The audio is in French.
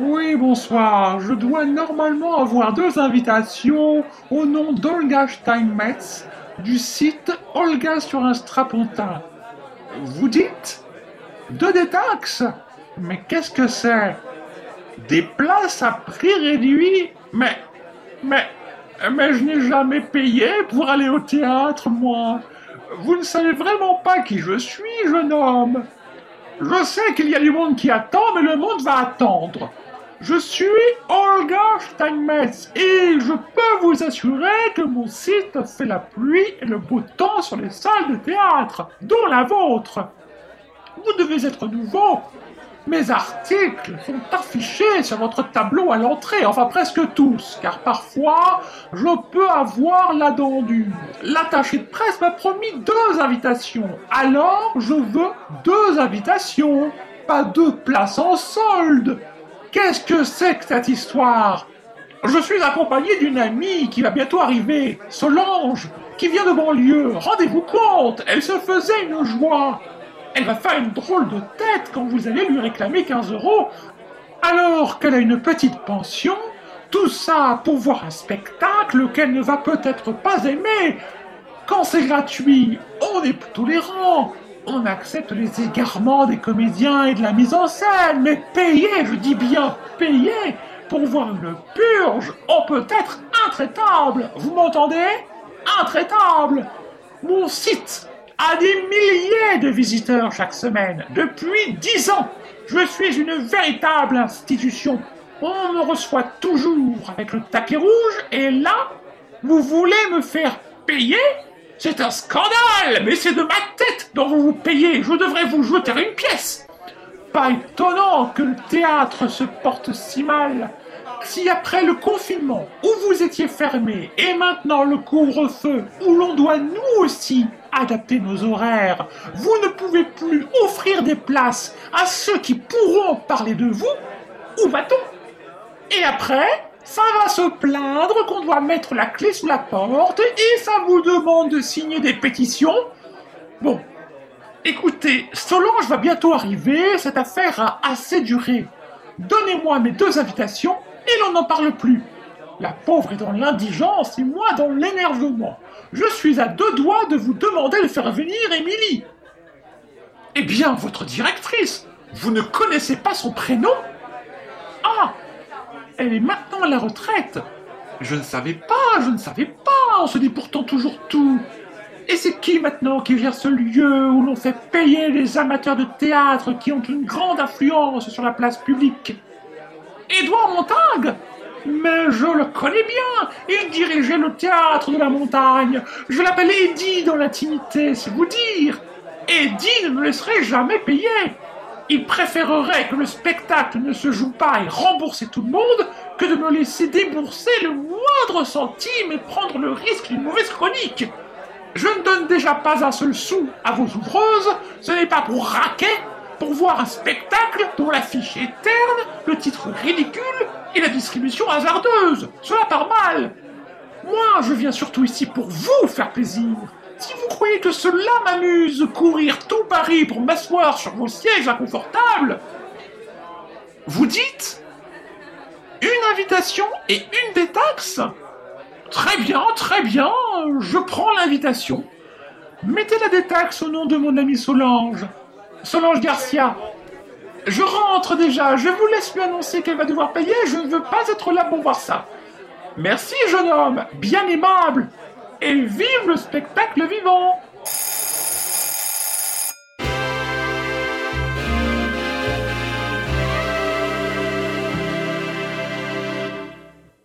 Oui, bonsoir. Je dois normalement avoir deux invitations au nom d'Olga Steinmetz du site Olga sur un strapontin. Vous dites Deux détax? Mais qu'est-ce que c'est? Des places à prix réduit? Mais. Mais. Mais je n'ai jamais payé pour aller au théâtre, moi. Vous ne savez vraiment pas qui je suis, jeune homme. Je sais qu'il y a du monde qui attend, mais le monde va attendre. Je suis Olga Steinmetz et je peux vous assurer que mon site fait la pluie et le beau temps sur les salles de théâtre, dont la vôtre. Vous devez être nouveau. Mes articles sont affichés sur votre tableau à l'entrée, enfin presque tous, car parfois je peux avoir la dent dure. L'attaché de presse m'a promis deux invitations, alors je veux deux invitations, pas deux places en solde. Qu'est-ce que c'est que cette histoire? Je suis accompagné d'une amie qui va bientôt arriver, Solange, qui vient de banlieue. Rendez-vous compte, elle se faisait une joie. Elle va faire une drôle de tête quand vous allez lui réclamer 15 euros, alors qu'elle a une petite pension. Tout ça pour voir un spectacle qu'elle ne va peut-être pas aimer. Quand c'est gratuit, on est tolérant on accepte les égarements des comédiens et de la mise en scène, mais payer, je dis bien payer, pour voir une purge, on peut être intraitable. Vous m'entendez? Intraitable. Mon site a des milliers de visiteurs chaque semaine, depuis dix ans. Je suis une véritable institution. On me reçoit toujours avec le taquet rouge, et là, vous voulez me faire payer? C'est un scandale Mais c'est de ma tête dont vous vous payez. Je devrais vous jeter une pièce. Pas étonnant que le théâtre se porte si mal. Si après le confinement, où vous étiez fermé, et maintenant le couvre-feu, où l'on doit nous aussi adapter nos horaires, vous ne pouvez plus offrir des places à ceux qui pourront parler de vous, où va-t-on? Et après, ça va se plaindre qu'on doit mettre la clé sous la porte et ça vous demande de signer des pétitions. Bon, écoutez, Solange va bientôt arriver, cette affaire a assez duré. Donnez-moi mes deux invitations et l'on n'en parle plus. La pauvre est dans l'indigence et moi dans l'énervement. Je suis à deux doigts de vous demander de faire venir Émilie. Eh bien, votre directrice, vous ne connaissez pas son prénom? Elle est maintenant à la retraite. Je ne savais pas, je ne savais pas, on se dit pourtant toujours tout. Et c'est qui maintenant qui gère ce lieu où l'on fait payer les amateurs de théâtre qui ont une grande influence sur la place publique? Édouard Montague. Mais je le connais bien. Il dirigeait le théâtre de la montagne. Je l'appelle Eddie dans l'intimité, c'est vous dire. Eddie ne me laisserait jamais payer il préférerait que le spectacle ne se joue pas et rembourser tout le monde que de me laisser débourser le moindre centime et prendre le risque d'une mauvaise chronique. Je ne donne déjà pas un seul sou à vos ouvreuses, ce n'est pas pour raquer, pour voir un spectacle dont l'affiche est terne, le titre ridicule et la distribution hasardeuse. Cela part mal. Moi, je viens surtout ici pour vous faire plaisir. Si vous croyez que cela m'amuse, courir tout Paris pour m'asseoir sur vos sièges inconfortables, vous dites une invitation et une des taxes Très bien, très bien, je prends l'invitation. Mettez la détaxe au nom de mon amie Solange. Solange Garcia. Je rentre déjà, je vous laisse lui annoncer qu'elle va devoir payer, je ne veux pas être là pour voir ça. Merci, jeune homme, bien aimable et vive le spectacle vivant